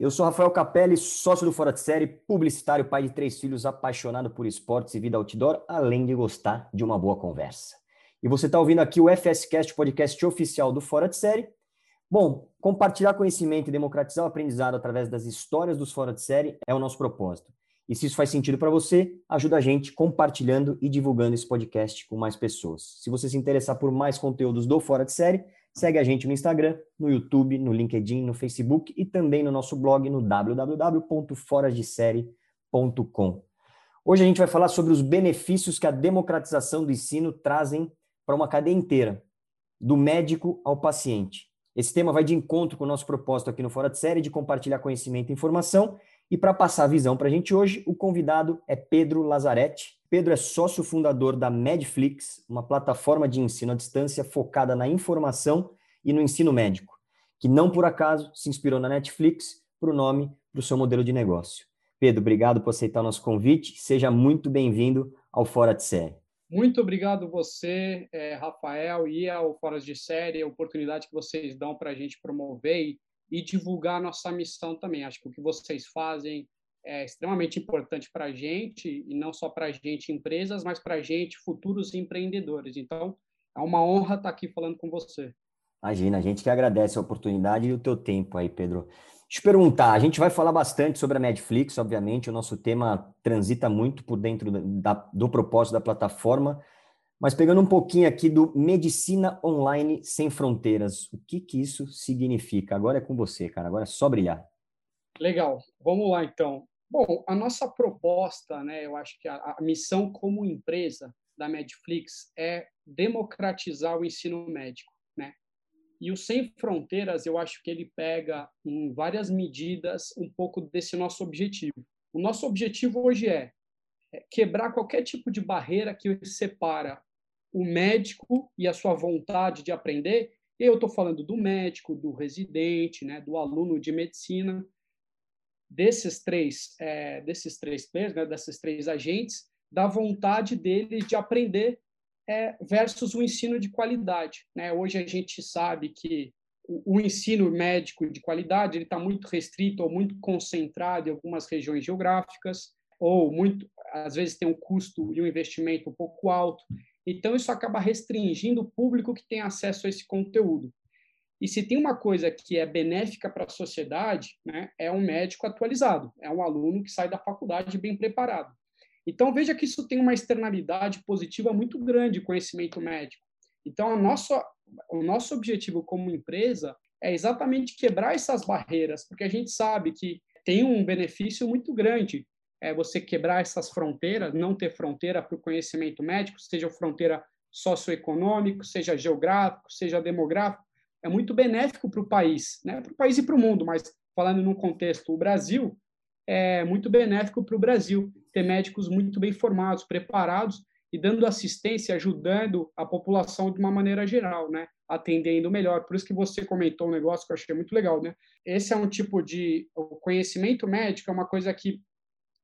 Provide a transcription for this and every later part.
Eu sou Rafael Capelli, sócio do Fora de Série, publicitário, pai de três filhos, apaixonado por esportes e vida outdoor, além de gostar de uma boa conversa. E você está ouvindo aqui o FSCast, podcast oficial do Fora de Série. Bom, compartilhar conhecimento e democratizar o aprendizado através das histórias dos Fora de Série é o nosso propósito. E se isso faz sentido para você, ajuda a gente compartilhando e divulgando esse podcast com mais pessoas. Se você se interessar por mais conteúdos do Fora de Série, Segue a gente no Instagram, no YouTube, no LinkedIn, no Facebook e também no nosso blog no www.forasdesérie.com. Hoje a gente vai falar sobre os benefícios que a democratização do ensino trazem para uma cadeia inteira, do médico ao paciente. Esse tema vai de encontro com o nosso propósito aqui no Fora de Série de compartilhar conhecimento e informação. E para passar a visão para a gente hoje, o convidado é Pedro Lazarete, Pedro é sócio fundador da Medflix, uma plataforma de ensino à distância focada na informação e no ensino médico, que não por acaso se inspirou na Netflix para o nome para o seu modelo de negócio. Pedro, obrigado por aceitar o nosso convite. Seja muito bem-vindo ao Fora de Série. Muito obrigado você, é, Rafael, e ao Fora de Série, a oportunidade que vocês dão para a gente promover e, e divulgar nossa missão também. Acho que o que vocês fazem é extremamente importante para a gente, e não só para a gente, empresas, mas para a gente, futuros empreendedores. Então, é uma honra estar aqui falando com você. Imagina, a gente que agradece a oportunidade e o teu tempo aí, Pedro. Deixa eu perguntar, a gente vai falar bastante sobre a Netflix, obviamente, o nosso tema transita muito por dentro da, do propósito da plataforma, mas pegando um pouquinho aqui do Medicina Online Sem Fronteiras, o que que isso significa? Agora é com você, cara, agora é só brilhar. Legal, vamos lá então. Bom, a nossa proposta, né, eu acho que a, a missão como empresa da Medflix é democratizar o ensino médico, né? E o Sem Fronteiras, eu acho que ele pega em várias medidas um pouco desse nosso objetivo. O nosso objetivo hoje é, é quebrar qualquer tipo de barreira que separa o médico e a sua vontade de aprender. Eu estou falando do médico, do residente, né, do aluno de medicina, desses três, é, desses três players, né, desses três agentes, da vontade deles de aprender é, versus o ensino de qualidade. Né? Hoje a gente sabe que o, o ensino médico de qualidade ele está muito restrito ou muito concentrado em algumas regiões geográficas, ou muito, às vezes tem um custo e um investimento um pouco alto. Então isso acaba restringindo o público que tem acesso a esse conteúdo. E se tem uma coisa que é benéfica para a sociedade, né, é um médico atualizado, é um aluno que sai da faculdade bem preparado. Então, veja que isso tem uma externalidade positiva muito grande, conhecimento médico. Então, nosso, o nosso objetivo como empresa é exatamente quebrar essas barreiras, porque a gente sabe que tem um benefício muito grande é você quebrar essas fronteiras, não ter fronteira para o conhecimento médico, seja fronteira socioeconômico, seja geográfico, seja demográfico é muito benéfico para o país, né? para o país e para o mundo, mas falando num contexto, o Brasil, é muito benéfico para o Brasil ter médicos muito bem formados, preparados e dando assistência, ajudando a população de uma maneira geral, né? atendendo melhor. Por isso que você comentou um negócio que eu achei muito legal. Né? Esse é um tipo de o conhecimento médico, é uma coisa que,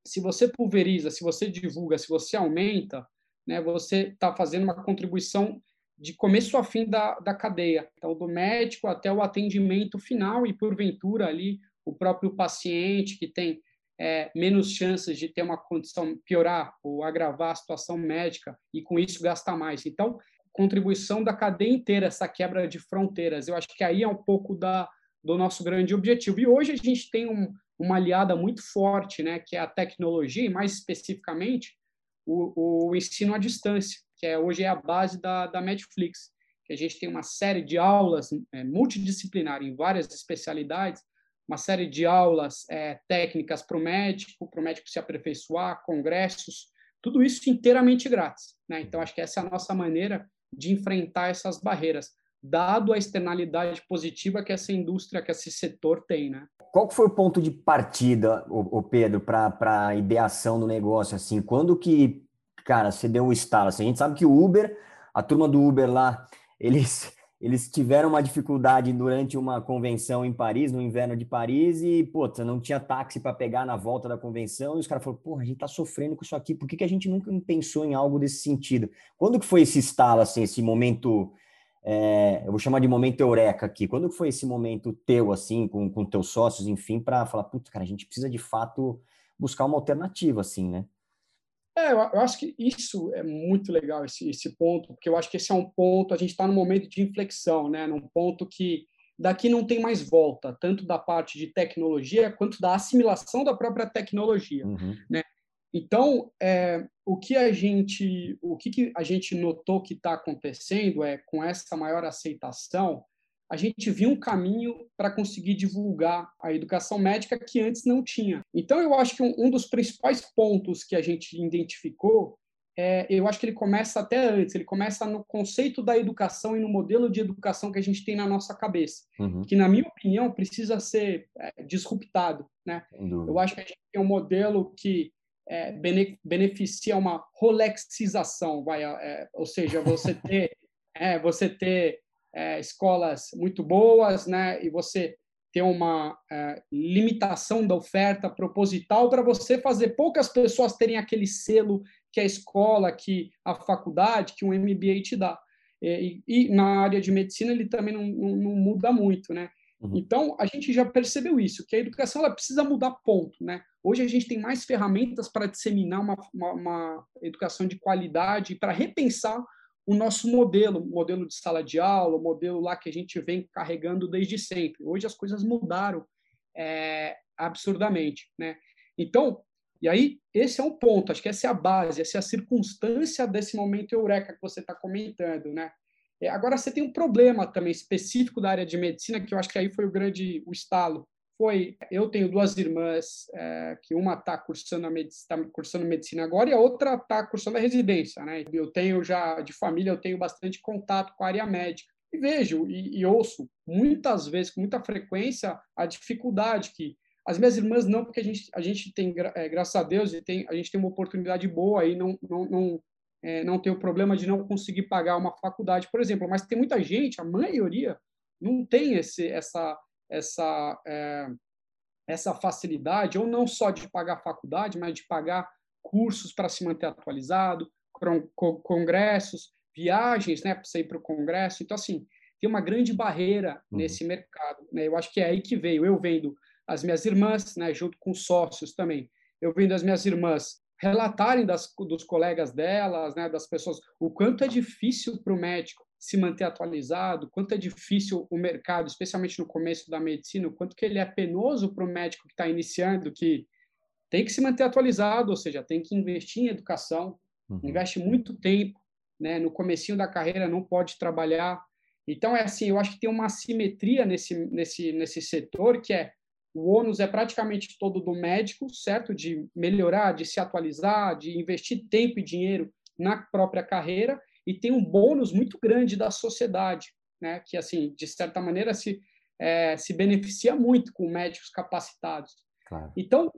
se você pulveriza, se você divulga, se você aumenta, né, você está fazendo uma contribuição de começo a fim da, da cadeia. Então, do médico até o atendimento final e, porventura, ali o próprio paciente que tem é, menos chances de ter uma condição piorar ou agravar a situação médica e, com isso, gastar mais. Então, contribuição da cadeia inteira, essa quebra de fronteiras. Eu acho que aí é um pouco da, do nosso grande objetivo. E hoje a gente tem um, uma aliada muito forte, né, que é a tecnologia, e mais especificamente o, o ensino à distância que é, hoje é a base da, da Netflix, que a gente tem uma série de aulas é, multidisciplinar em várias especialidades, uma série de aulas é, técnicas para o médico, para o médico se aperfeiçoar, congressos, tudo isso inteiramente grátis. Né? Então, acho que essa é a nossa maneira de enfrentar essas barreiras, dado a externalidade positiva que essa indústria, que esse setor tem. Né? Qual foi o ponto de partida, o Pedro, para a ideação do negócio? Assim, quando que cara, você deu um estalo. Assim, a gente sabe que o Uber, a turma do Uber lá, eles, eles tiveram uma dificuldade durante uma convenção em Paris, no inverno de Paris, e, pô, não tinha táxi para pegar na volta da convenção, e os caras falaram, pô, a gente tá sofrendo com isso aqui, por que, que a gente nunca pensou em algo desse sentido? Quando que foi esse estalo, assim, esse momento é, eu vou chamar de momento eureka aqui. Quando foi esse momento teu, assim, com, com teus sócios, enfim, para falar, putz, cara, a gente precisa de fato buscar uma alternativa, assim, né? É, eu, eu acho que isso é muito legal, esse, esse ponto, porque eu acho que esse é um ponto, a gente está num momento de inflexão, né? Num ponto que daqui não tem mais volta, tanto da parte de tecnologia quanto da assimilação da própria tecnologia, uhum. né? Então, é, o que a gente, o que, que a gente notou que está acontecendo é com essa maior aceitação, a gente viu um caminho para conseguir divulgar a educação médica que antes não tinha. Então, eu acho que um, um dos principais pontos que a gente identificou é, eu acho que ele começa até antes, ele começa no conceito da educação e no modelo de educação que a gente tem na nossa cabeça, uhum. que, na minha opinião, precisa ser é, disruptado. Né? Eu acho que a gente tem um modelo que é, beneficia uma rolexização, vai, é, ou seja, você ter, é, você ter é, escolas muito boas, né, e você ter uma é, limitação da oferta proposital para você fazer poucas pessoas terem aquele selo que a escola, que a faculdade, que um MBA te dá. E, e na área de medicina ele também não, não, não muda muito, né? Uhum. Então, a gente já percebeu isso, que a educação ela precisa mudar ponto. Né? Hoje a gente tem mais ferramentas para disseminar uma, uma, uma educação de qualidade, para repensar o nosso modelo, modelo de sala de aula, modelo lá que a gente vem carregando desde sempre. Hoje as coisas mudaram é, absurdamente. Né? Então, e aí, esse é um ponto, acho que essa é a base, essa é a circunstância desse momento eureka que você está comentando, né? É, agora, você tem um problema também específico da área de medicina, que eu acho que aí foi o grande o estalo. Foi, eu tenho duas irmãs, é, que uma está cursando, tá cursando medicina agora e a outra está cursando a residência. Né? Eu tenho já, de família, eu tenho bastante contato com a área médica. E vejo e, e ouço muitas vezes, com muita frequência, a dificuldade que as minhas irmãs não, porque a gente, a gente tem, é, graças a Deus, tem, a gente tem uma oportunidade boa e não, não, não, é, não tem o problema de não conseguir pagar uma faculdade, por exemplo. Mas tem muita gente, a maioria, não tem esse, essa, essa, é, essa facilidade, ou não só de pagar faculdade, mas de pagar cursos para se manter atualizado, congressos, viagens né, para você ir para o congresso. Então, assim, tem uma grande barreira uhum. nesse mercado. Né? Eu acho que é aí que veio. Eu vendo as minhas irmãs, né, junto com sócios também, eu vendo as minhas irmãs relatarem das, dos colegas delas, né, das pessoas, o quanto é difícil para o médico se manter atualizado, quanto é difícil o mercado, especialmente no começo da medicina, o quanto que ele é penoso para o médico que está iniciando, que tem que se manter atualizado, ou seja, tem que investir em educação, uhum. investe muito tempo, né, no comecinho da carreira não pode trabalhar. Então é assim, eu acho que tem uma assimetria nesse nesse nesse setor que é o ônus é praticamente todo do médico, certo? De melhorar, de se atualizar, de investir tempo e dinheiro na própria carreira, e tem um bônus muito grande da sociedade, né? Que, assim, de certa maneira, se, é, se beneficia muito com médicos capacitados. Claro. Então,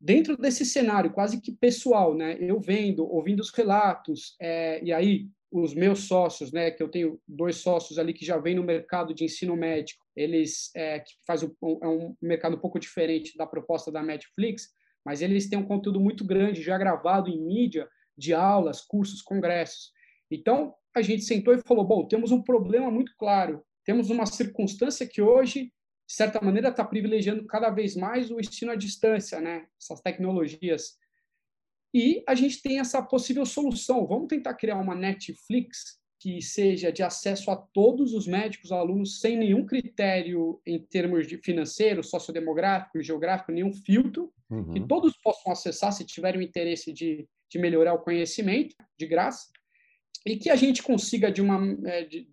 dentro desse cenário quase que pessoal, né? Eu vendo, ouvindo os relatos, é, e aí os meus sócios, né, que eu tenho dois sócios ali que já vêm no mercado de ensino médico, eles é, que faz um, é um mercado um pouco diferente da proposta da Netflix, mas eles têm um conteúdo muito grande já gravado em mídia de aulas, cursos, congressos. Então a gente sentou e falou, bom, temos um problema muito claro, temos uma circunstância que hoje de certa maneira está privilegiando cada vez mais o ensino à distância, né? Essas tecnologias e a gente tem essa possível solução. Vamos tentar criar uma Netflix que seja de acesso a todos os médicos, alunos, sem nenhum critério em termos de financeiro, sociodemográfico, geográfico, nenhum filtro, uhum. que todos possam acessar se tiverem o interesse de, de melhorar o conhecimento, de graça, e que a gente consiga, de uma, é, de,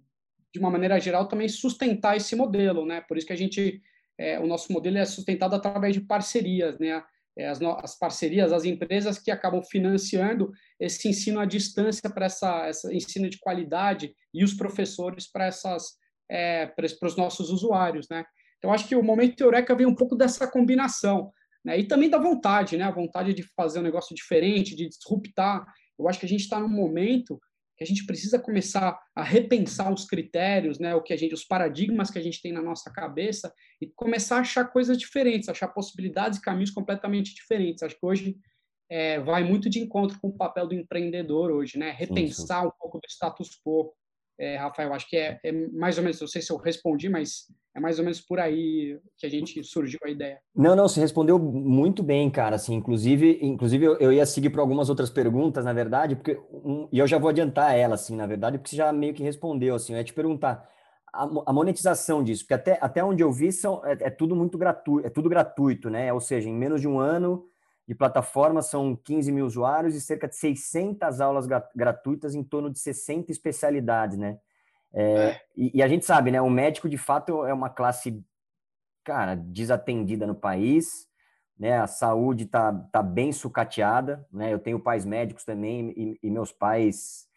de uma maneira geral, também sustentar esse modelo. Né? Por isso que a gente, é, o nosso modelo é sustentado através de parcerias, né? É, as, as, parcerias, as empresas que acabam financiando esse ensino à distância para essa, essa ensino de qualidade e os professores para essas é, para, os nossos usuários, né? Então acho que o momento Eureka vem um pouco dessa combinação, né? E também da vontade, né? A vontade de fazer um negócio diferente, de disruptar. Eu acho que a gente está num momento que a gente precisa começar a repensar os critérios, né, o que a gente, os paradigmas que a gente tem na nossa cabeça e começar a achar coisas diferentes, achar possibilidades e caminhos completamente diferentes. Acho que hoje é, vai muito de encontro com o papel do empreendedor hoje, né, repensar sim, sim. um pouco do status quo. É, Rafael. Acho que é, é, mais ou menos, não sei se eu respondi, mas é mais ou menos por aí que a gente surgiu a ideia. Não, não, você respondeu muito bem, cara. Assim, inclusive, inclusive eu, eu ia seguir para algumas outras perguntas, na verdade, porque um, e eu já vou adiantar ela, assim, na verdade, porque você já meio que respondeu, assim. Eu ia te perguntar a, a monetização disso, porque até, até onde eu vi são, é, é tudo muito gratuito, é tudo gratuito, né? Ou seja, em menos de um ano de plataforma, são 15 mil usuários e cerca de 600 aulas gratuitas em torno de 60 especialidades, né? É, é. E, e, a gente sabe, né? O médico, de fato, é uma classe, cara, desatendida no país, né? A saúde tá, tá bem sucateada, né? Eu tenho pais médicos também e, e meus pais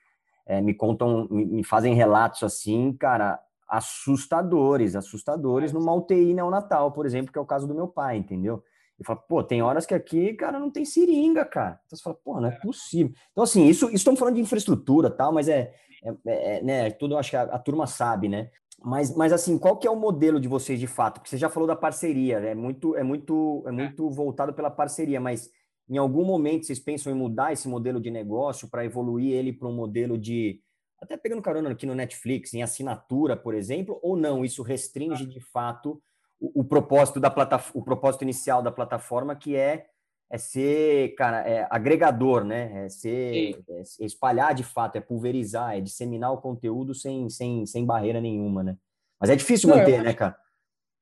é, me contam, me, me, fazem relatos assim, cara, assustadores, assustadores numa UTI neonatal, por exemplo, que é o caso do meu pai, entendeu? E fala, pô, tem horas que aqui, cara, não tem seringa, cara. Então você fala, pô, não é, é. possível. Então, assim, isso, isso estamos falando de infraestrutura tal, mas é, é, é, é né, tudo acho que a, a, turma sabe, né? Mas, mas assim, qual que é o modelo de vocês de fato? Porque você já falou da parceria, é muito, é muito, é, é muito voltado pela parceria, mas em algum momento vocês pensam em mudar esse modelo de negócio para evoluir ele para um modelo de até pegando carona aqui no Netflix, em assinatura, por exemplo, ou não? Isso restringe de fato o, o propósito da plataforma, o propósito inicial da plataforma, que é é ser, cara, é agregador, né? É ser é, espalhar de fato, é pulverizar, é disseminar o conteúdo sem, sem, sem barreira nenhuma, né? Mas é difícil manter, Não, né, cara?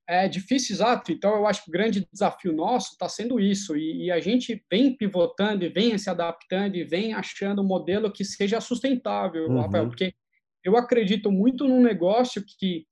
É difícil, exato. Então, eu acho que o grande desafio nosso está sendo isso. E, e, a gente vem pivotando e vem se adaptando e vem achando um modelo que seja sustentável, uhum. Rafael, porque eu acredito muito num negócio que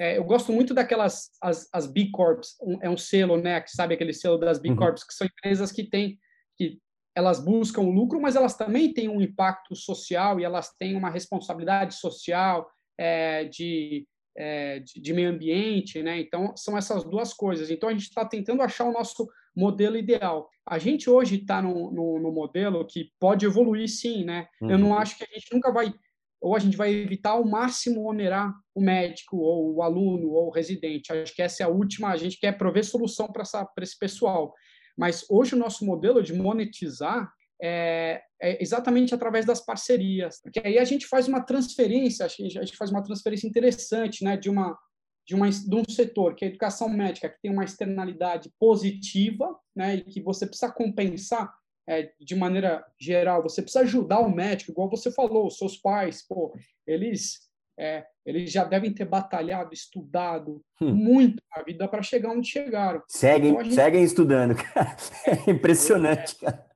é, eu gosto muito daquelas as, as B Corps, um, é um selo, né? Que sabe aquele selo das B uhum. Corps, que são empresas que têm que elas buscam lucro, mas elas também têm um impacto social e elas têm uma responsabilidade social é, de, é, de, de, meio ambiente, né? Então são essas duas coisas. Então a gente está tentando achar o nosso modelo ideal. A gente hoje está no, no, no, modelo que pode evoluir, sim, né? Uhum. Eu não uhum. acho que a gente nunca vai ou a gente vai evitar ao máximo onerar o médico, ou o aluno, ou o residente. Acho que essa é a última, a gente quer prover solução para esse pessoal. Mas hoje o nosso modelo de monetizar é, é, exatamente através das parcerias, porque aí a gente faz uma transferência, a gente faz uma transferência interessante, né, de uma de, uma, de um setor que é a educação médica, que tem uma externalidade positiva, né, e que você precisa compensar é, de maneira geral, você precisa ajudar o médico, igual você falou, seus pais, pô, eles é, eles já devem ter batalhado, estudado hum. muito na vida para chegar onde chegaram. Seguem, então, gente... seguem estudando, cara. É impressionante, é, cara.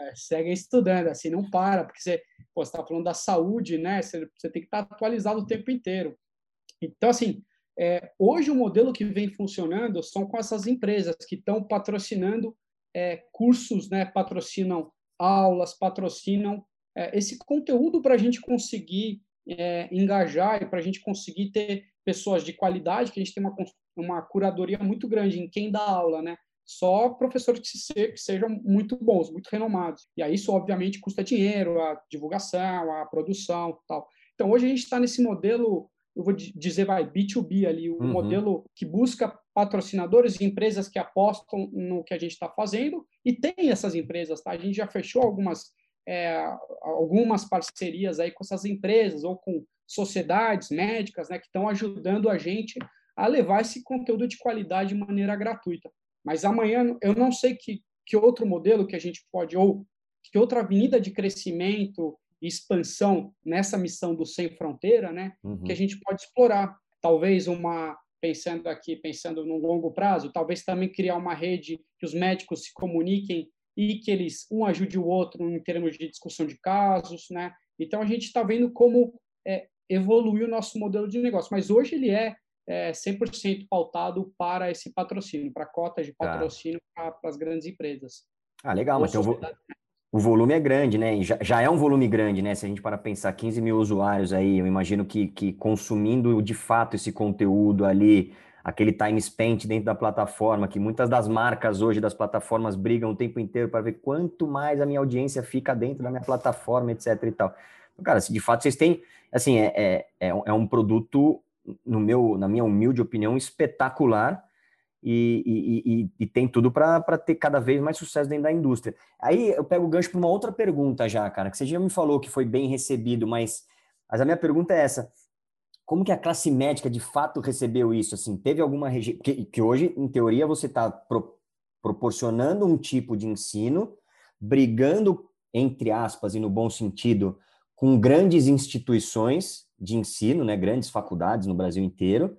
É, seguem estudando, assim, não para, porque você está falando da saúde, né? Você, você, tem que estar tá atualizado o tempo inteiro. Então, assim, é, hoje o modelo que vem funcionando são com essas empresas que estão patrocinando é, cursos, né, patrocinam aulas, patrocinam é, esse conteúdo para a gente conseguir é, engajar e para a gente conseguir ter pessoas de qualidade, que a gente tem uma, uma curadoria muito grande em quem dá aula, né? Só professores que, se, que sejam muito bons, muito renomados. E aí isso, obviamente, custa dinheiro, a divulgação, a produção tal. Então, hoje a gente está nesse modelo, eu vou dizer, vai, B2B ali, o um uhum. modelo que busca patrocinadores e empresas que apostam no que a gente está fazendo, e tem essas empresas, tá? A gente já fechou algumas, é, algumas parcerias aí com essas empresas ou com sociedades médicas, né, que estão ajudando a gente a levar esse conteúdo de qualidade de maneira gratuita. Mas amanhã eu não sei que, que outro modelo que a gente pode, ou que outra avenida de crescimento e expansão nessa missão do Sem Fronteira, né, uhum. que a gente pode explorar. Talvez uma pensando aqui, pensando no longo prazo, talvez também criar uma rede que os médicos se comuniquem e que eles um ajude o outro em termos de discussão de casos, né? Então a gente está vendo como é, evoluir o nosso modelo de negócio, mas hoje ele é, é 100% pautado para esse patrocínio, para cotas de tá. patrocínio tá. para as grandes empresas. Ah, legal, mas então vou, o volume é grande, né? Já, já, é um volume grande, né? Se a gente para pensar 15 mil usuários aí, eu imagino que, que consumindo de fato esse conteúdo ali, aquele time spent dentro da plataforma, que muitas das marcas hoje das plataformas brigam o tempo inteiro para ver quanto mais a minha audiência fica dentro da minha plataforma, etc e tal. Então, cara, se de fato vocês têm, assim, é, é, é, é um produto, no meu, na minha humilde opinião, espetacular, e, e, e, tem tudo para ter cada vez mais sucesso dentro da indústria. Aí eu pego o gancho para uma outra pergunta já, cara, que você já me falou que foi bem recebido, mas, mas a minha pergunta é essa. como que a classe médica de fato recebeu isso? Assim, teve alguma região que, que, hoje, em teoria, você está pro, proporcionando um tipo de ensino, brigando entre aspas e no bom sentido, com grandes instituições de ensino, né, grandes faculdades no Brasil inteiro.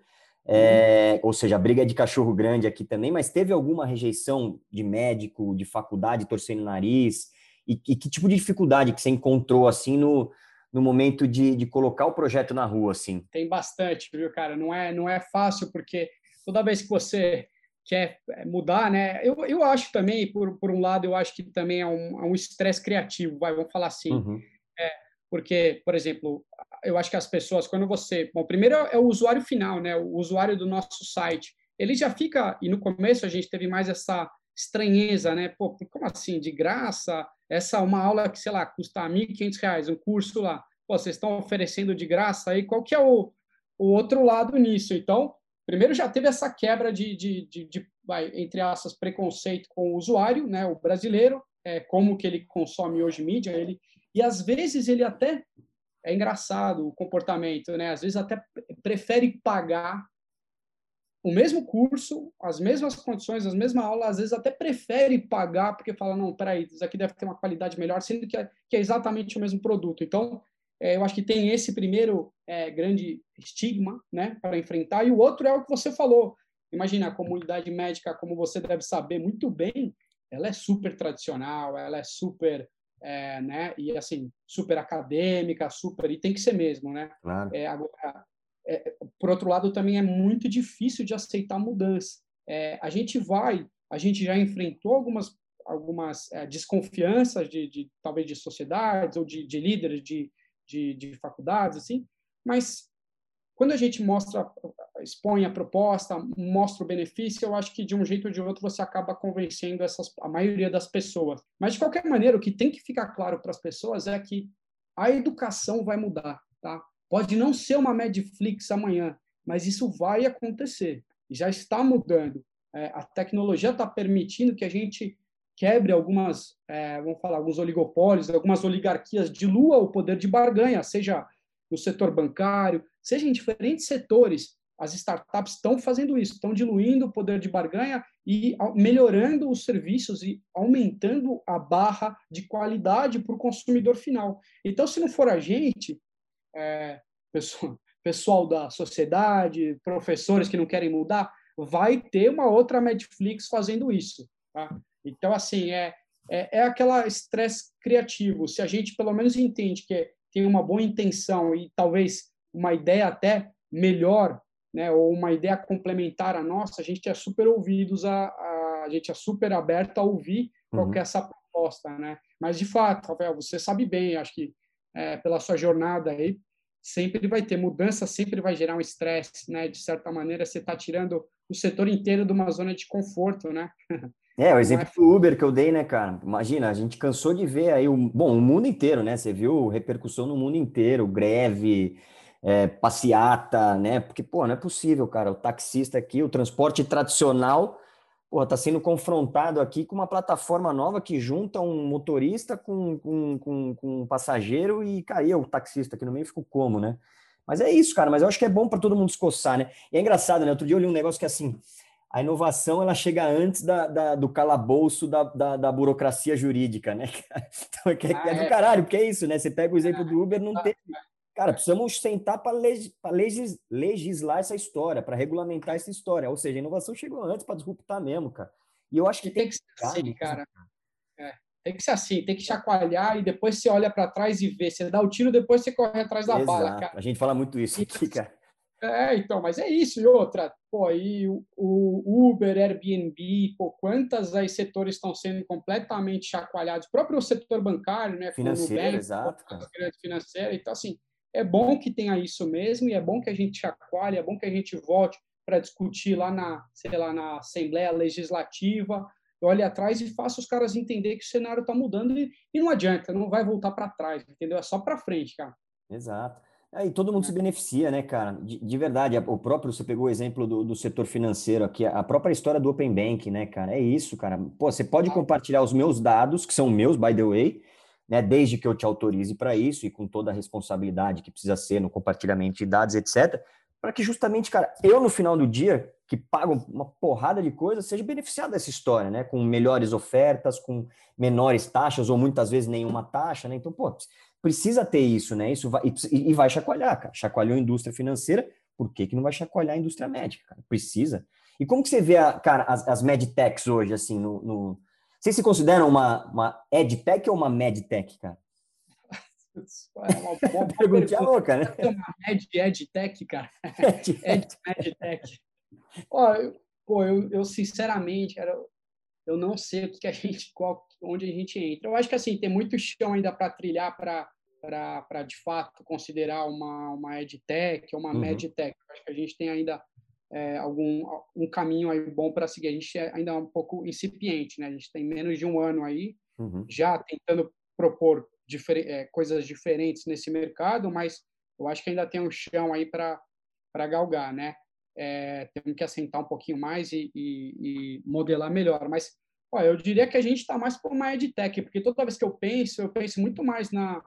É, ou seja, a briga é de cachorro grande aqui também, mas teve alguma rejeição de médico, de faculdade, torcendo o nariz? E, e que tipo de dificuldade que você encontrou assim no, no momento de, de colocar o projeto na rua, assim? Tem bastante, viu, cara? Não é, não é fácil, porque toda vez que você quer é, mudar, né? Eu, eu acho também, por, por um lado, eu acho que também é um, é um estresse criativo, vai, vamos falar assim. Uhum. É, porque, por exemplo, eu acho que as pessoas, quando você... Bom, primeiro é o usuário final, né? O usuário do nosso site. Ele já fica... E no começo a gente teve mais essa estranheza, né? Pô, como assim? De graça? Essa uma aula que, sei lá, custa R$ 1.500, um curso lá. Pô, vocês estão oferecendo de graça aí? Qual que é o, o outro lado nisso? Então, primeiro já teve essa quebra de, de, de, de vai, entre aspas, preconceito com o usuário, né? O brasileiro, é, como que ele consome hoje mídia, ele e às vezes ele até é engraçado o comportamento, né? Às vezes até prefere pagar o mesmo curso, as mesmas condições, as mesmas aulas, às vezes até prefere pagar porque fala, não, peraí, isso aqui deve ter uma qualidade melhor, sendo que é, que é exatamente o mesmo produto. Então, é, eu acho que tem esse primeiro é, grande estigma né, para enfrentar, e o outro é o que você falou. Imagina, a comunidade médica, como você deve saber muito bem, ela é super tradicional, ela é super, é, né, e assim, super acadêmica, super, e tem que ser mesmo, né? Claro. É, agora, é, por outro lado, também é muito difícil de aceitar mudança. É, a gente vai, a gente já enfrentou algumas algumas é, desconfianças de, de, talvez de sociedades ou de, de líderes de, de, de, faculdades assim, mas quando a gente mostra, expõe a proposta, mostra o benefício, eu acho que de um jeito ou de outro você acaba convencendo essas, a maioria das pessoas. Mas de qualquer maneira, o que tem que ficar claro para as pessoas é que a educação vai mudar, tá? Pode não ser uma Medflix amanhã, mas isso vai acontecer. Já está mudando. É, a tecnologia está permitindo que a gente quebre algumas, é, vamos falar, alguns oligopólios, algumas oligarquias, dilua o poder de barganha, seja no setor bancário, seja em diferentes setores. As startups estão fazendo isso, estão diluindo o poder de barganha e melhorando os serviços e aumentando a barra de qualidade para o consumidor final. Então, se não for a gente, é, pessoal, pessoal da sociedade, professores que não querem mudar, vai ter uma outra Netflix fazendo isso. Tá? Então, assim, é, é, é aquela estresse criativo. Se a gente pelo menos entende que tem uma boa intenção e talvez uma ideia até melhor, né, ou uma ideia complementar à nossa, a gente é super ouvidos, a, a, a gente é super aberto a ouvir uhum. qual é essa proposta, né? Mas, de fato, Rafael, você sabe bem, acho que é, pela sua jornada aí, sempre vai ter mudança, sempre vai gerar um estresse, né? De certa maneira, você está tirando o setor inteiro de uma zona de conforto, né? É, o exemplo do Uber que eu dei, né, cara? Imagina, a gente cansou de ver aí, o, bom, o mundo inteiro, né? Você viu repercussão no mundo inteiro, greve, é, passeata, né? Porque, pô, não é possível, cara. O taxista aqui, o transporte tradicional está sendo confrontado aqui com uma plataforma nova que junta um motorista com, com, com, com um passageiro e caiu o taxista aqui no meio, ficou como, né? Mas é isso, cara. Mas eu acho que é bom para todo mundo se coçar, né? E é engraçado, né? Outro dia eu li um negócio que é assim, a inovação ela chega antes da, da do calabouço da, da, da, burocracia jurídica, né? Então, é, é, ah, é, do caralho, porque é isso, né? Você pega o exemplo do Uber, não tem Cara, precisamos sentar para legis, legislar essa história, para regulamentar essa história. Ou seja, a inovação chegou antes para disruptar mesmo, cara. E eu acho que tem, tem que ser assim, cara. É, tem que ser assim, tem que chacoalhar e depois você olha para trás e vê. Você dá o tiro, depois você corre atrás da Exato. bala, cara. A gente fala muito isso aqui, cara. É, então, mas é isso. E outra, pô, aí o, o Uber, Airbnb, pô, quantas aí setores estão sendo completamente chacoalhados? O próprio setor bancário, né? Financeiro, Nubank, exato. Financeiro. Então, assim, é bom que tenha isso mesmo e é bom que a gente chacoalhe, é bom que a gente volte para discutir lá na, sei lá, na Assembleia Legislativa, olhe atrás e faça os caras entender que o cenário está mudando e, e, não adianta, não vai voltar para trás, entendeu? É só para frente, cara. Exato. É, e todo mundo se beneficia, né, cara? De, de, verdade, o próprio, você pegou o exemplo do, do setor financeiro aqui, a própria história do Open Bank, né, cara? É isso, cara. Pô, você pode compartilhar os meus dados, que são meus, by the way, né, desde que eu te autorize para isso e com toda a responsabilidade que precisa ser no compartilhamento de dados, etc., para que justamente, cara, eu no final do dia, que pago uma porrada de coisas, seja beneficiado dessa história, né? Com melhores ofertas, com menores taxas ou muitas vezes nenhuma taxa, né? Então, pô, precisa ter isso, né? Isso vai, e, vai chacoalhar, cara. Chacoalhou a indústria financeira, por que, que não vai chacoalhar a indústria médica, cara? Precisa. E como que você vê, a, cara, as, as medtechs hoje, assim, no, no... Vocês se consideram uma, uma edtech ou uma medtech, cara? É uma boa pergunta louca, né? É ed, edtech, cara. Ed, edtech. Ó, eu, pô, eu, eu sinceramente, cara, eu não sei o que a gente, qual, onde a gente entra. Eu acho que assim tem muito chão ainda para trilhar para para de fato considerar uma uma edtech ou uma uhum. medtech. Eu acho que a gente tem ainda é, algum um caminho aí bom para seguir. A gente é ainda um pouco incipiente, né? A gente tem menos de um ano aí uhum. já tentando propor difer é, coisas diferentes nesse mercado, mas eu acho que ainda tem um chão aí para para galgar, né? É, temos que assentar um pouquinho mais e, e, e modelar melhor. Mas ó, eu diria que a gente está mais para uma edtech, porque toda vez que eu penso, eu penso muito mais na,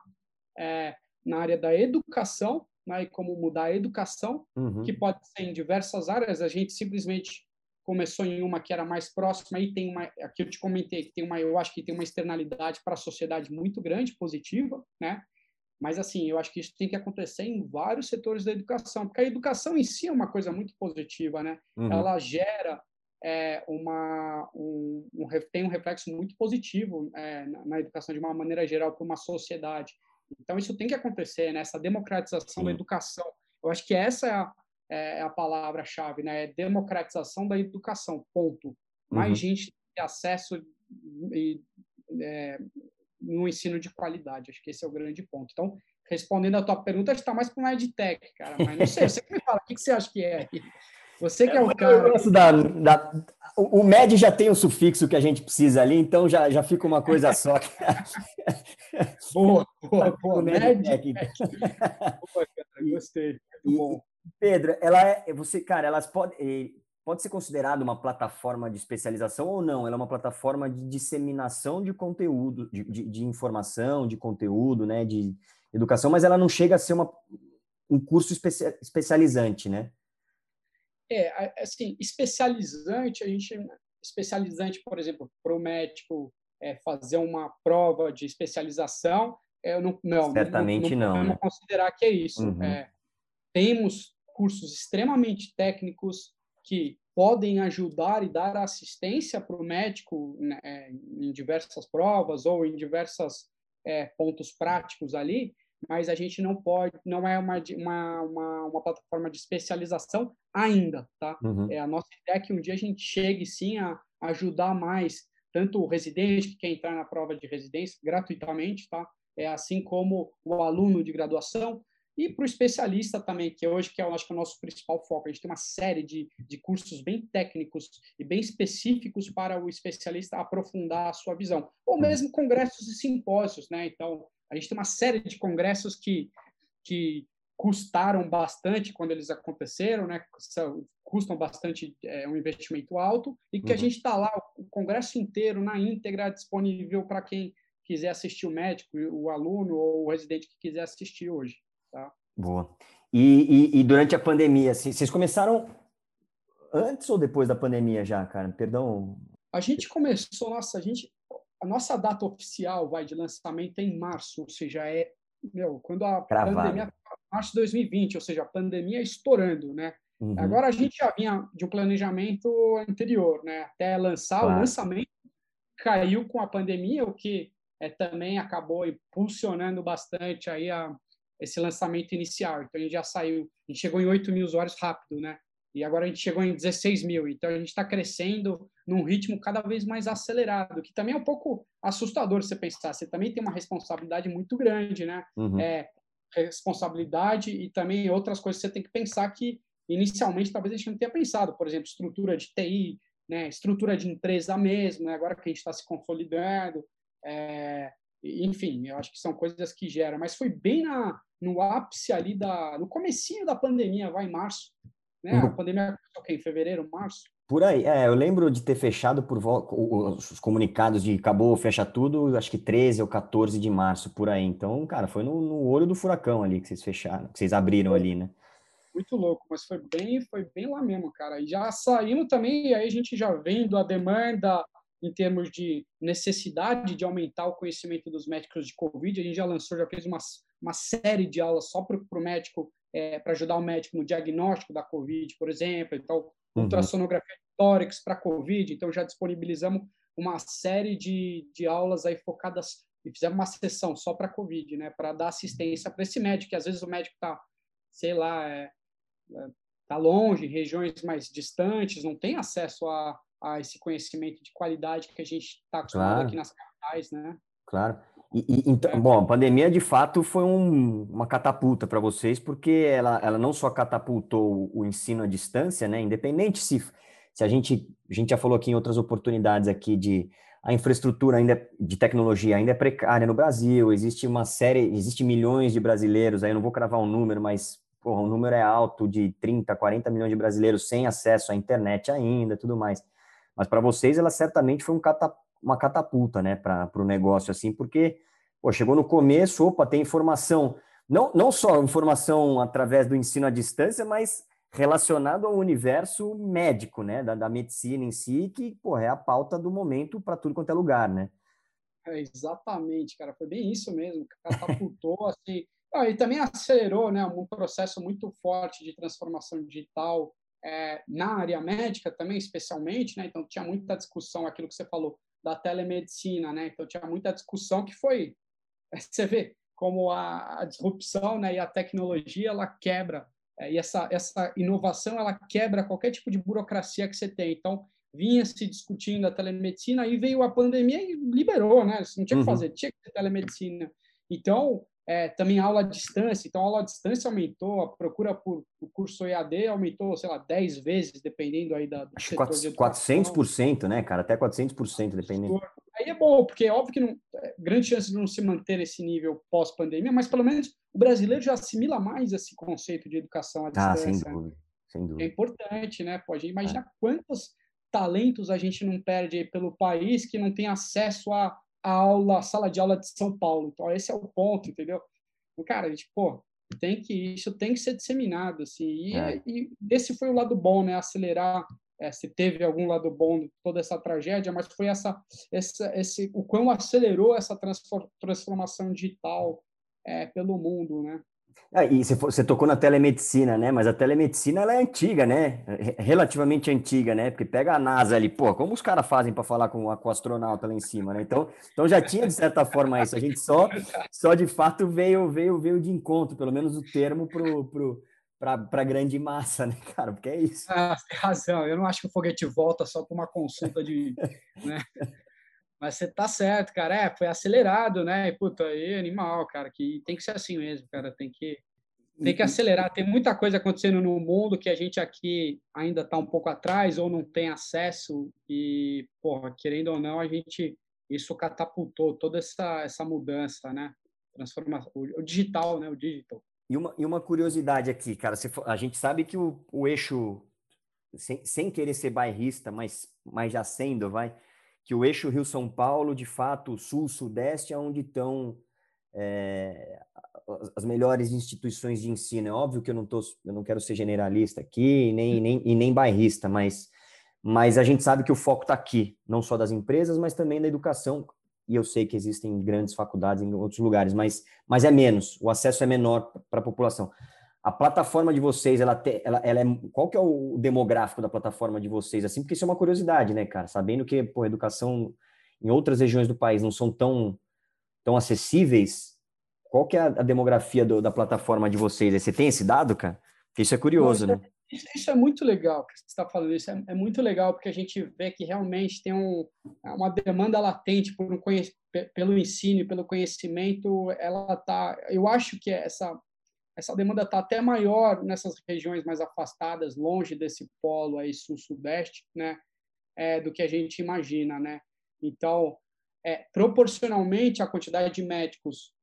é, na área da educação, né, e como mudar a educação, uhum. que pode ser em diversas áreas. A gente simplesmente começou em uma que era mais próxima e tem uma aqui eu te comentei que tem uma eu acho que tem uma externalidade para a sociedade muito grande positiva né mas assim eu acho que isso tem que acontecer em vários setores da educação porque a educação em si é uma coisa muito positiva né uhum. ela gera é, uma um, um, tem um reflexo muito positivo é, na, na, educação de uma maneira geral para uma sociedade então isso tem que acontecer nessa né? democratização Sim. da educação eu acho que essa é a, é, é a palavra-chave, né? É democratização da educação, ponto. Mais uhum. gente ter acesso e, é, no ensino de qualidade. Acho que esse é o grande ponto. Então, respondendo a tua pergunta, está mais para uma edtech, cara. Mas não sei, você que me fala, o que, você acha que é? Você que é o cara. Eu gosto da, da, o MED já tem o sufixo que a gente precisa ali, então já, já fica uma coisa só. boa, boa, boa. MED. MED. Boa, cara, gostei. Muito bom. Pedro, ela é, você, cara, elas podem pode ser considerada uma plataforma de especialização ou não? Ela é uma plataforma de disseminação de conteúdo, de, de, de, informação, de conteúdo, né, de educação, mas ela não chega a ser uma, um curso especia, especializante, né? É, assim, especializante, a gente especializante, por exemplo, para o médico é, fazer uma prova de especialização, eu não, não certamente não, não, não, não né? considerar que é isso. Uhum. É, temos cursos extremamente técnicos que podem ajudar e dar assistência para o médico né, é, em diversas provas ou em diversos é, pontos práticos ali, mas a gente não pode, não é uma, uma, uma, uma plataforma de especialização ainda, tá? Uhum. É, a nossa ideia é que um dia a gente chegue sim a ajudar mais tanto o residente que quer entrar na prova de residência gratuitamente, tá? É assim como o aluno de graduação, e para o especialista também, que hoje que é, eu acho que é o nosso principal foco. A gente tem uma série de, de cursos bem técnicos e bem específicos para o especialista aprofundar a sua visão. Ou uhum. mesmo congressos e simpósios, né? Então, a gente tem uma série de congressos que, que custaram bastante quando eles aconteceram, né? Custam bastante, é um investimento alto, e que uhum. a gente está lá, o congresso inteiro, na íntegra, disponível para quem quiser assistir o médico, o aluno ou o residente que quiser assistir hoje. Tá? Boa. E, e, e, durante a pandemia, assim, vocês começaram antes ou depois da pandemia já, cara? Perdão. A gente começou, nossa, a gente, a nossa data oficial vai de lançamento é em março, ou seja, é meu, quando a Cravado. pandemia março de 2020, ou seja, a pandemia estourando, né? Uhum. Agora a gente já vinha de um planejamento anterior, né? Até lançar claro. o lançamento caiu com a pandemia, o que é, também acabou impulsionando bastante aí a, esse lançamento inicial. Então, a gente já saiu, a gente chegou em 8 mil usuários rápido, né? E agora a gente chegou em 16 mil. Então, a gente está crescendo num ritmo cada vez mais acelerado, que também é um pouco assustador você pensar. Você também tem uma responsabilidade muito grande, né? Uhum. É, responsabilidade e também outras coisas que você tem que pensar que inicialmente talvez a gente não tenha pensado. Por exemplo, estrutura de TI, né? estrutura de empresa mesmo, né? agora que a gente está se consolidando. É, enfim, eu acho que são coisas que geram, mas foi bem na, no ápice ali da, no comecinho da pandemia, vai em março, né? A pandemia começou em fevereiro, março. Por aí, é, eu lembro de ter fechado por os comunicados de acabou, fecha tudo, acho que 13 ou 14 de março, por aí. Então, cara, foi no, no olho do furacão ali que vocês fecharam, que vocês abriram ali, né? Muito louco, mas foi bem, foi bem lá mesmo, cara. E já saindo também, e aí a gente já vendo a demanda em termos de necessidade de aumentar o conhecimento dos médicos de Covid, a gente já lançou, já fez uma, uma série de aulas só para o médico, é, para ajudar o médico no diagnóstico da Covid, por exemplo, então uhum. ultrassonografia de tórax para Covid, então já disponibilizamos uma série de, de aulas aí focadas e fizemos uma sessão só para Covid, né, para dar assistência para esse médico, que às vezes o médico está, sei lá, é, é, tá longe, em regiões mais distantes, não tem acesso a, a esse conhecimento de qualidade que a gente está acostumado claro. aqui nas capitais, né? Claro. E, e, então, bom, a pandemia de fato foi um, uma catapulta para vocês, porque ela, ela não só catapultou o ensino à distância, né? Independente se, se a gente, a gente já falou aqui em outras oportunidades aqui de a infraestrutura ainda de tecnologia ainda é precária no Brasil, existe uma série, existe milhões de brasileiros, aí eu não vou cravar um número, mas porra, o número é alto de 30, 40 milhões de brasileiros sem acesso à internet ainda, tudo mais. Mas para vocês ela certamente foi um catapulta uma catapulta, né, para o negócio, assim, porque pô, chegou no começo, opa, tem informação, não, não só informação através do ensino à distância, mas relacionado ao universo médico, né, da, da medicina em si, que, pô, é a pauta do momento para tudo quanto é lugar, né? É, exatamente, cara, foi bem isso mesmo, catapultou, assim, ah, e também acelerou, né, um processo muito forte de transformação digital, é, na área médica também, especialmente, né? Então tinha muita discussão, aquilo que você falou, da telemedicina, né? Então tinha muita discussão que foi, você vê como a, a disrupção, né, e a tecnologia ela quebra é, e essa essa inovação ela quebra qualquer tipo de burocracia que você tem. Então vinha se discutindo a telemedicina, aí veio a pandemia e liberou, né? Você não tinha que uhum. fazer, tinha que ter telemedicina. Então é, também aula à distância, então a aula à distância aumentou, a procura por o curso EAD aumentou, sei lá, 10 vezes, dependendo aí da, do Acho setor 400%, né, cara? Até 400%, dependendo. Aí é bom, porque é óbvio que não, é, grande chance de não se manter esse nível pós-pandemia, mas pelo menos o brasileiro já assimila mais esse conceito de educação à distância. Ah, sem dúvida, sem dúvida. É importante, né? Pode imaginar é. quantos talentos a gente não perde pelo país que não tem acesso a aula, a sala de aula de São Paulo. Então, esse é o ponto, entendeu? Cara, a gente, pô, tem que, isso tem que ser disseminado, assim. E, é. e esse foi o lado bom, né? Acelerar, é, se teve algum lado bom de toda essa tragédia, mas foi essa, essa esse, o quão acelerou essa transformação digital é, pelo mundo, né? Ah, e você, tocou na telemedicina, né? Mas a telemedicina ela é antiga, né? Relativamente antiga, né? Porque pega a NASA ali, pô, como os caras fazem para falar com, com o astronauta lá em cima, né? Então, então já tinha de certa forma isso. A gente só, só de fato veio, veio, veio de encontro, pelo menos o termo pro, pro, para grande massa, né, cara? Porque é isso. Ah, tem razão. Eu não acho que o foguete volta só para uma consulta de. né? Mas você tá certo, cara. É, foi acelerado, né? E, puta, aí, animal, cara, que tem que ser assim mesmo, cara. Tem que, tem que acelerar. Tem muita coisa acontecendo no mundo que a gente aqui ainda tá um pouco atrás ou não tem acesso. E, porra, querendo ou não, a gente. Isso catapultou toda essa, essa mudança, né? Transformação. O digital, né? O digital. E uma, e uma curiosidade aqui, cara. a gente sabe que o, o eixo, sem, sem querer ser bairrista, mas, mas já sendo, vai que o eixo Rio-São Paulo, de fato, sul-sudeste, é onde estão é, as melhores instituições de ensino. É óbvio que eu não, tô, eu não quero ser generalista aqui, nem, nem, e nem bairrista, mas, mas a gente sabe que o foco está aqui, não só das empresas, mas também da educação. E eu sei que existem grandes faculdades em outros lugares, mas, mas é menos, o acesso é menor para a população. A plataforma de vocês, ela, te, ela, ela é. Qual que é o demográfico da plataforma de vocês? Assim, porque isso é uma curiosidade, né, cara? Sabendo que, pô, educação em outras regiões do país não são tão, tão acessíveis, qual que é a, a demografia do, da plataforma de vocês? Você tem esse dado, cara? Porque isso é curioso, não, isso né? É, isso, isso, é muito legal que você está falando. Isso é, é, muito legal porque a gente vê que realmente tem um, uma demanda latente por um pelo ensino, pelo conhecimento. Ela tá. Eu acho que essa essa demanda está até maior nessas regiões mais afastadas, longe desse polo aí sul-sudeste, né, é, do que a gente imagina, né. Então, é, proporcionalmente à quantidade de médicos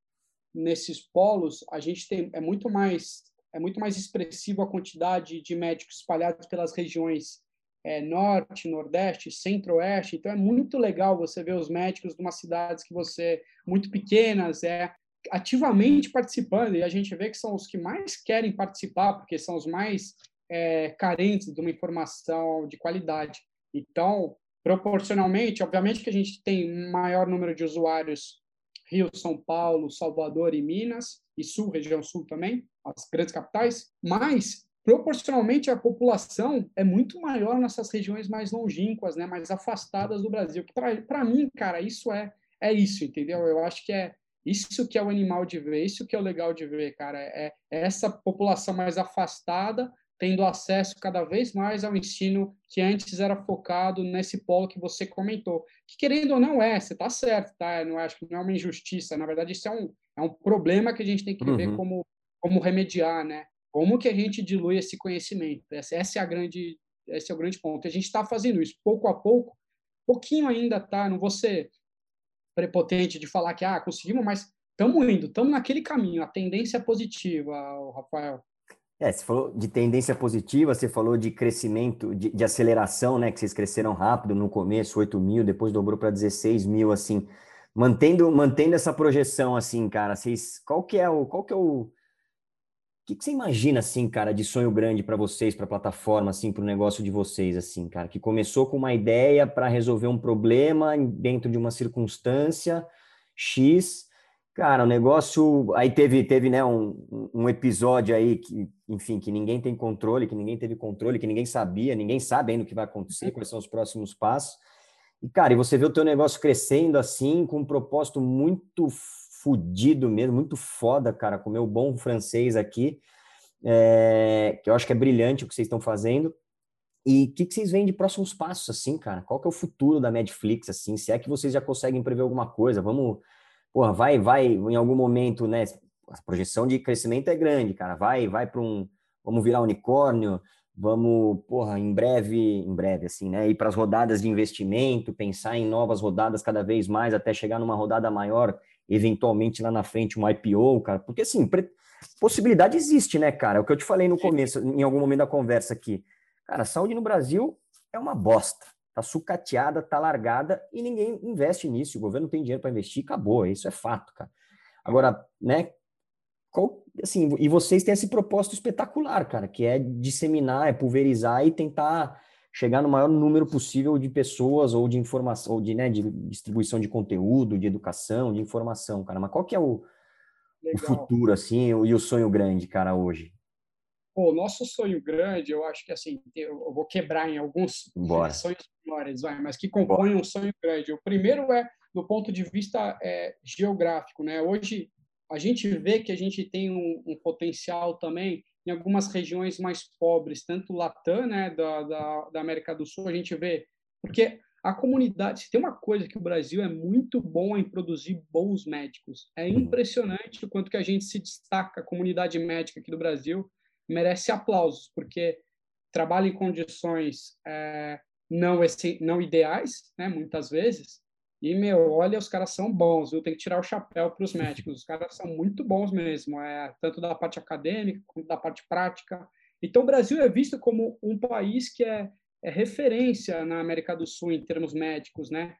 nesses polos, a gente tem é muito mais é muito mais expressivo a quantidade de médicos espalhados pelas regiões é, norte, nordeste, centro-oeste. Então é muito legal você ver os médicos de umas cidades que você muito pequenas, é ativamente participando e a gente vê que são os que mais querem participar porque são os mais é, carentes de uma informação de qualidade. Então, proporcionalmente, obviamente que a gente tem maior número de usuários Rio, São Paulo, Salvador e Minas, e Sul, região Sul também, as grandes capitais, mas proporcionalmente a população é muito maior nessas regiões mais longínquas, né, mais afastadas do Brasil. Para mim, cara, isso é é isso, entendeu? Eu acho que é isso que é o animal de ver, isso que é o legal de ver, cara. É, é essa população mais afastada tendo acesso cada vez mais ao ensino que antes era focado nesse polo que você comentou. Que querendo ou não é, você está certo, tá? Eu não acho que não é uma injustiça. Na verdade, isso é um, é um problema que a gente tem que uhum. ver como, como remediar, né? Como que a gente dilui esse conhecimento? Essa, essa é a grande, esse é o grande ponto. A gente está fazendo isso pouco a pouco, pouquinho ainda, tá? Não vou ser prepotente de falar que ah, conseguimos, mas estamos indo, estamos naquele caminho. A tendência é positiva, Rafael. É, você falou de tendência positiva, você falou de crescimento, de, de aceleração, né? Que vocês cresceram rápido no começo, 8 mil, depois dobrou para 16 mil, assim. Mantendo, mantendo essa projeção, assim, cara, vocês, qual que é o, qual que é o, que, que você imagina, assim, cara, de sonho grande para vocês, para a plataforma, assim, para o negócio de vocês, assim, cara, que começou com uma ideia para resolver um problema dentro de uma circunstância X, Cara, o negócio. Aí teve, teve né, um, um episódio aí que, enfim, que ninguém tem controle, que ninguém teve controle, que ninguém sabia, ninguém sabe ainda o que vai acontecer, quais são os próximos passos. E, cara, e você vê o teu negócio crescendo assim, com um propósito muito fodido mesmo, muito foda, cara, com o meu bom francês aqui, é, que eu acho que é brilhante o que vocês estão fazendo. E o que, que vocês veem de próximos passos, assim, cara? Qual que é o futuro da Netflix, assim? Se é que vocês já conseguem prever alguma coisa, vamos porra, vai, vai, em algum momento, né? A projeção de crescimento é grande, cara. Vai, vai para um. Vamos virar unicórnio, vamos, porra, em breve, em breve, assim, né? Ir para as rodadas de investimento, pensar em novas rodadas cada vez mais, até chegar numa rodada maior, eventualmente lá na frente, um IPO, cara. Porque, assim, possibilidade existe, né, cara? É o que eu te falei no começo, em algum momento da conversa aqui. Cara, saúde no Brasil é uma bosta tá sucateada, tá largada e ninguém investe nisso. O governo tem dinheiro para investir, acabou. Isso é fato, cara. Agora, né? Qual, assim, e vocês têm esse propósito espetacular, cara, que é disseminar, é pulverizar e tentar chegar no maior número possível de pessoas ou de informação, ou de, né, de distribuição de conteúdo, de educação, de informação, cara. Mas qual que é o, o futuro, assim, e o sonho grande, cara, hoje? Pô, o nosso sonho grande, eu acho que assim, eu vou quebrar em alguns Bora. sonhos menores, vai, mas que compõem um sonho grande. O primeiro é do ponto de vista é, geográfico, né? Hoje a gente vê que a gente tem um, um, potencial também em algumas regiões mais pobres, tanto Latam, né, da, da, da América do Sul, a gente vê, porque a comunidade, se tem uma coisa que o Brasil é muito bom em produzir bons médicos. É uhum. impressionante o quanto que a gente se destaca, a comunidade médica aqui do Brasil, merece aplausos, porque trabalha em condições é, não, esse, não ideais, né, muitas vezes, e, meu, olha, os caras são bons, eu tenho que tirar o chapéu para os médicos, os caras são muito bons mesmo, é, tanto da parte acadêmica quanto da parte prática. Então, o Brasil é visto como um país que é, é referência na América do Sul em termos médicos, né?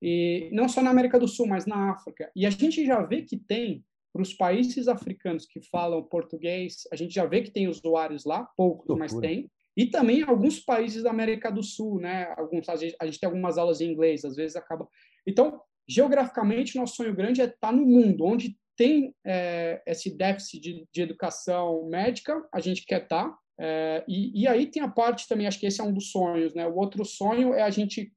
E não só na América do Sul, mas na África. E a gente já vê que tem para os países africanos que falam português, a gente já vê que tem usuários lá, poucos, mas tem. E também alguns países da América do Sul, né? Alguns, a gente, a gente tem algumas aulas em inglês, às vezes acaba. Então, geograficamente, nosso sonho grande é estar no mundo, onde tem é, esse déficit de, de, educação médica, a gente quer estar. É, e, e, aí tem a parte também, acho que esse é um dos sonhos, né? O outro sonho é a gente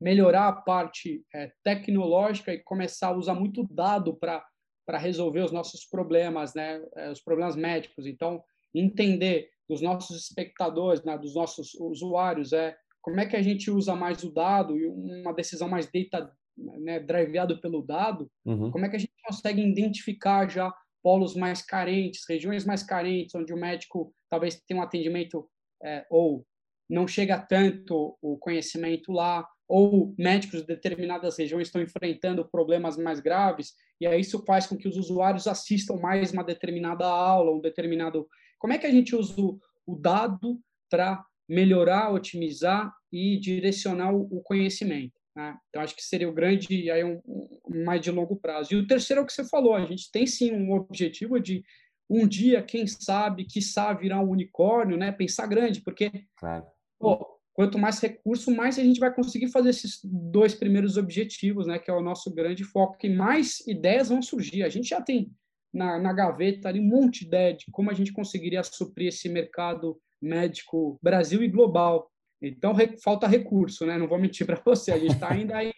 melhorar a parte é, tecnológica e começar a usar muito dado para resolver os nossos problemas, né, eh, os problemas médicos. Então, entender dos nossos espectadores, né, dos nossos usuários, é como é que a gente usa mais o dado e uma decisão mais data, né, driveado pelo dado, uhum. como é que a gente consegue identificar já polos mais carentes, regiões mais carentes, onde o médico talvez tenha um atendimento é, ou não chega tanto o conhecimento lá, ou médicos de determinadas regiões estão enfrentando problemas mais graves, e aí isso faz com que os usuários assistam mais uma determinada aula, um determinado. Como é que a gente usa o, dado para melhorar, otimizar e direcionar o conhecimento. Né? Então, acho que seria o grande, aí um, um, mais de longo prazo. E o terceiro é o que você falou, a gente tem sim um objetivo de um dia, quem sabe, sabe virar um unicórnio, né? pensar grande, porque claro. pô, quanto mais recurso, mais a gente vai conseguir fazer esses dois primeiros objetivos, né? que é o nosso grande foco, que mais ideias vão surgir. A gente já tem na, na gaveta ali um monte de ideia de como a gente conseguiria suprir esse mercado médico Brasil e global. Então, re, falta recurso, né? Não vou mentir para você, a gente está ainda aí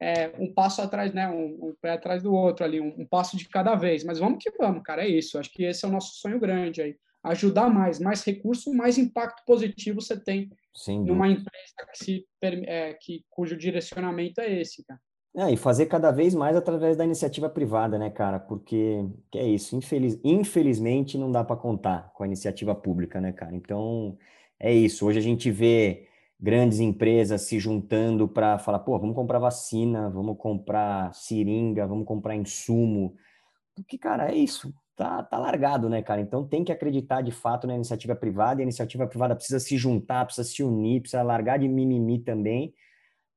é, um passo atrás, né? Um, um, pé atrás do outro ali, um, um, passo de cada vez. Mas vamos que vamos, cara, é isso. Acho que esse é o nosso sonho grande aí. Ajudar mais, mais recurso, mais impacto positivo você tem numa empresa que se, é, que, cujo direcionamento é esse, cara. É, e fazer cada vez mais através da iniciativa privada, né, cara? Porque que é isso, infeliz, infelizmente não dá para contar com a iniciativa pública, né, cara? Então, é isso. Hoje a gente vê grandes empresas se juntando para falar, pô, vamos comprar vacina, vamos comprar seringa, vamos comprar insumo. Porque, cara, é isso. Tá, tá largado, né, cara? Então tem que acreditar de fato na iniciativa privada e a iniciativa privada precisa se juntar, precisa se unir, precisa largar de mimimi também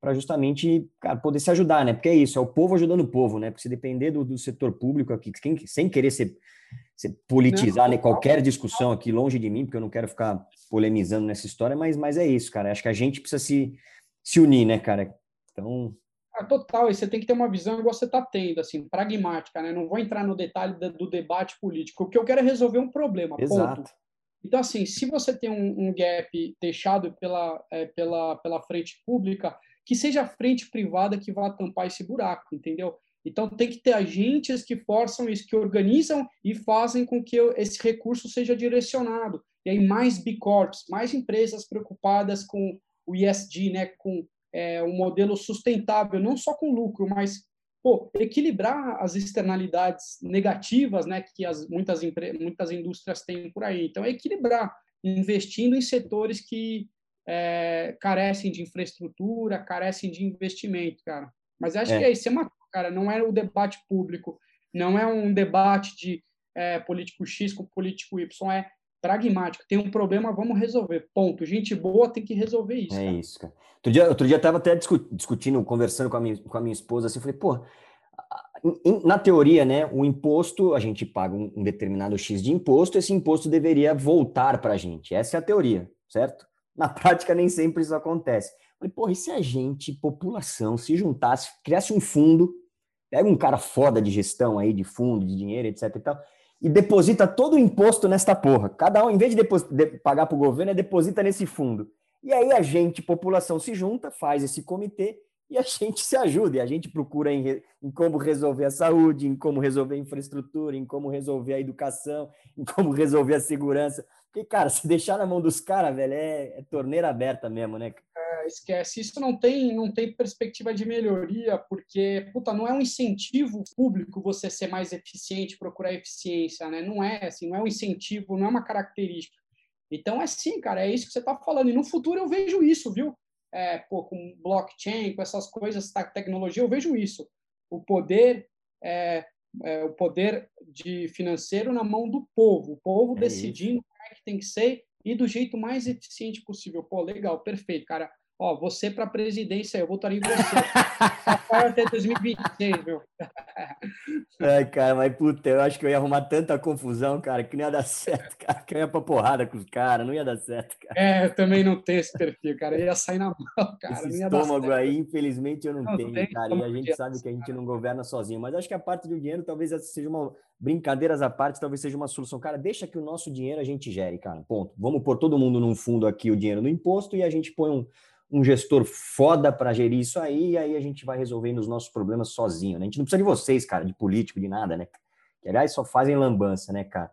para justamente cara, poder se ajudar, né? Porque é isso, é o povo ajudando o povo, né? Porque se depender do, do setor público aqui, quem, sem querer ser, ser politizar né, qualquer discussão aqui longe de mim, porque eu não quero ficar polemizando nessa história, mas, mas é isso, cara. Acho que a gente precisa se, se unir, né, cara? Então. Ah, total, e você tem que ter uma visão igual você está tendo, assim, pragmática, né? Não vou entrar no detalhe do, do debate político. O que eu quero é resolver um problema. Exato. Ponto. Então, assim, se você tem um, um gap deixado pela, é, pela, pela frente pública, que seja a frente privada que vá tampar esse buraco, entendeu? Então tem que ter agentes que forçam isso, que organizam e fazem com que esse recurso seja direcionado. E aí mais B Corps, mais empresas preocupadas com o ESG, né, com é, um modelo sustentável, não só com lucro, mas pô, equilibrar as externalidades negativas, né, que as muitas muitas indústrias têm por aí. Então é equilibrar, investindo em setores que é, carecem de infraestrutura, carecem de investimento, cara. Mas acho é. que é isso, é uma, cara, não é o debate público, não é um debate de é, político X com político Y, é pragmático. Tem um problema, vamos resolver. Ponto. Gente boa tem que resolver isso. É cara. isso, cara. Outro dia, outro dia eu estava até discutindo, conversando com a minha, com a minha esposa, assim, eu falei, pô, na teoria, né, o imposto, a gente paga um determinado X de imposto, esse imposto deveria voltar para a gente. Essa é a teoria, certo? Na prática, nem sempre isso acontece. Falei, porra, e se a gente, população, se juntasse, criasse um fundo, pega um cara foda de gestão aí, de fundo, de dinheiro, etc e tal, e deposita todo o imposto nesta porra. Cada um, em vez de, de pagar para o governo, é deposita nesse fundo. E aí a gente, população, se junta, faz esse comitê e a gente se ajuda. E a gente procura em, em como resolver a saúde, em como resolver a infraestrutura, em como resolver a educação, em como resolver a segurança. Porque, cara, se deixar na mão dos caras, velho, é, é, torneira aberta mesmo, né? É, esquece. Isso não tem, não tem perspectiva de melhoria, porque, puta, não é um incentivo público você ser mais eficiente, procurar eficiência, né? Não é assim, não é um incentivo, não é uma característica. Então, é sim, cara, é isso que você está falando. E no futuro eu vejo isso, viu? É, pô, com blockchain, com essas coisas, tecnologia, eu vejo isso. O poder é, é, o poder de financeiro na mão do povo, o povo é decidindo isso. como é que tem que ser e do jeito mais eficiente possível. Pô, legal, perfeito, cara. Ó, você para a presidência, eu votaria em você. até 2026, meu. Ai, cara, mas puta, eu acho que eu ia arrumar tanta confusão, cara, que não ia dar certo, cara. Que eu ia pra porrada com os caras, não ia dar certo, cara. É, eu também não tenho esse perfil, cara. Eu ia sair na mão, cara. Esse estômago aí, infelizmente, eu não, não tenho, cara. E a gente sabe que a gente não governa sozinho. Mas acho que a parte do dinheiro talvez seja uma. Brincadeiras à parte, talvez seja uma solução. Cara, deixa que o nosso dinheiro a gente gere, cara. Ponto. Vamos pôr todo mundo num fundo aqui o dinheiro no imposto e a gente põe um um gestor foda para gerir isso aí, e aí a gente vai resolvendo os nossos problemas sozinho, né? A gente não precisa de vocês, cara, de político, de nada, né? Que, aliás, só fazem lambança, né, cara?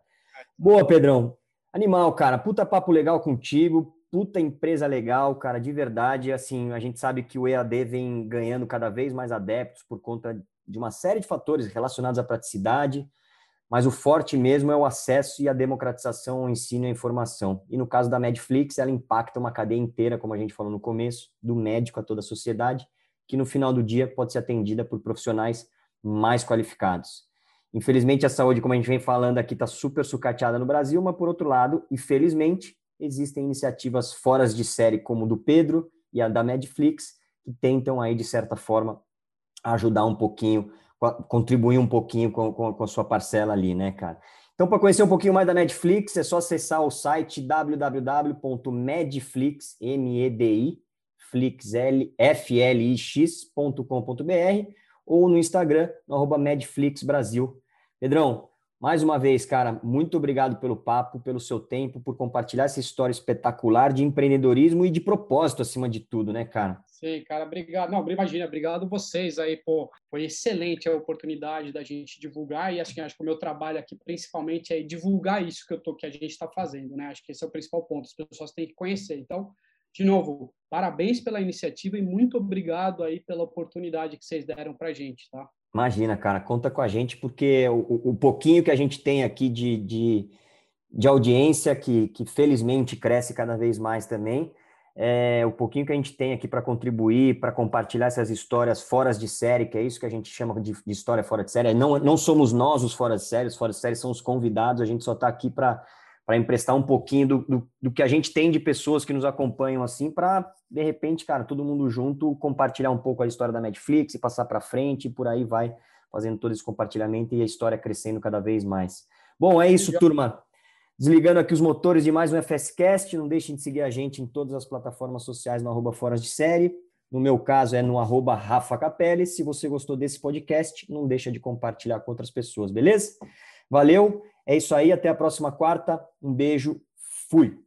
Boa, Pedrão. Animal, cara. Puta papo legal contigo. Puta empresa legal, cara, de verdade. Assim, a gente sabe que o EAD vem ganhando cada vez mais adeptos por conta de uma série de fatores relacionados à praticidade, mas o forte mesmo é o acesso e a democratização ao ensino e à informação. E no caso da Medflix, ela impacta uma cadeia inteira, como a gente falou no começo, do médico a toda a sociedade, que no final do dia pode ser atendida por profissionais mais qualificados. Infelizmente, a saúde, como a gente vem falando aqui, está super sucateada no Brasil, mas por outro lado, e felizmente, existem iniciativas fora de série, como do Pedro e a da Netflix, que tentam aí, de certa forma, ajudar um pouquinho, contribuir um pouquinho com, com, com a sua parcela ali, né, cara? Então, para conhecer um pouquinho mais da Netflix, é só acessar o site www.medflix, M-E-D-I, flix.com.br ou no Instagram, no arroba Medflix Brasil. Pedrão, mais uma vez, cara, muito obrigado pelo papo, pelo seu tempo, por compartilhar essa história espetacular de empreendedorismo e de propósito, acima de tudo, né, cara? Sim, cara, obrigado. Não, imagina, obrigado vocês aí, pô. Foi excelente a oportunidade da gente divulgar e acho que, acho que o meu trabalho aqui principalmente é divulgar isso que eu tô, que a gente está fazendo, né? Acho que esse é o principal ponto. As pessoas têm que conhecer. Então, de novo, parabéns pela iniciativa e muito obrigado aí pela oportunidade que vocês deram para gente, tá? Imagina, cara, conta com a gente, porque o, o pouquinho que a gente tem aqui de, de, de audiência, que, que felizmente cresce cada vez mais também, é, o pouquinho que a gente tem aqui para contribuir, para compartilhar essas histórias fora de série, que é isso que a gente chama de, de história fora de série. Não, não somos nós os fora de série, os fora de série são os convidados, a gente só está aqui para para emprestar um pouquinho do, do, do, que a gente tem de pessoas que nos acompanham assim, para de repente, cara, todo mundo junto compartilhar um pouco a história da Netflix e passar para frente e por aí vai fazendo todo esse compartilhamento e a história crescendo cada vez mais. Bom, é isso, turma. Desligando aqui os motores de mais um FSCast. Não deixem de seguir a gente em todas as plataformas sociais no arroba Fora de Série. No meu caso é no arroba Rafa Capelli. Se você gostou desse podcast, não deixa de compartilhar com outras pessoas, beleza? Valeu! É isso aí, até a próxima quarta. Um beijo, fui!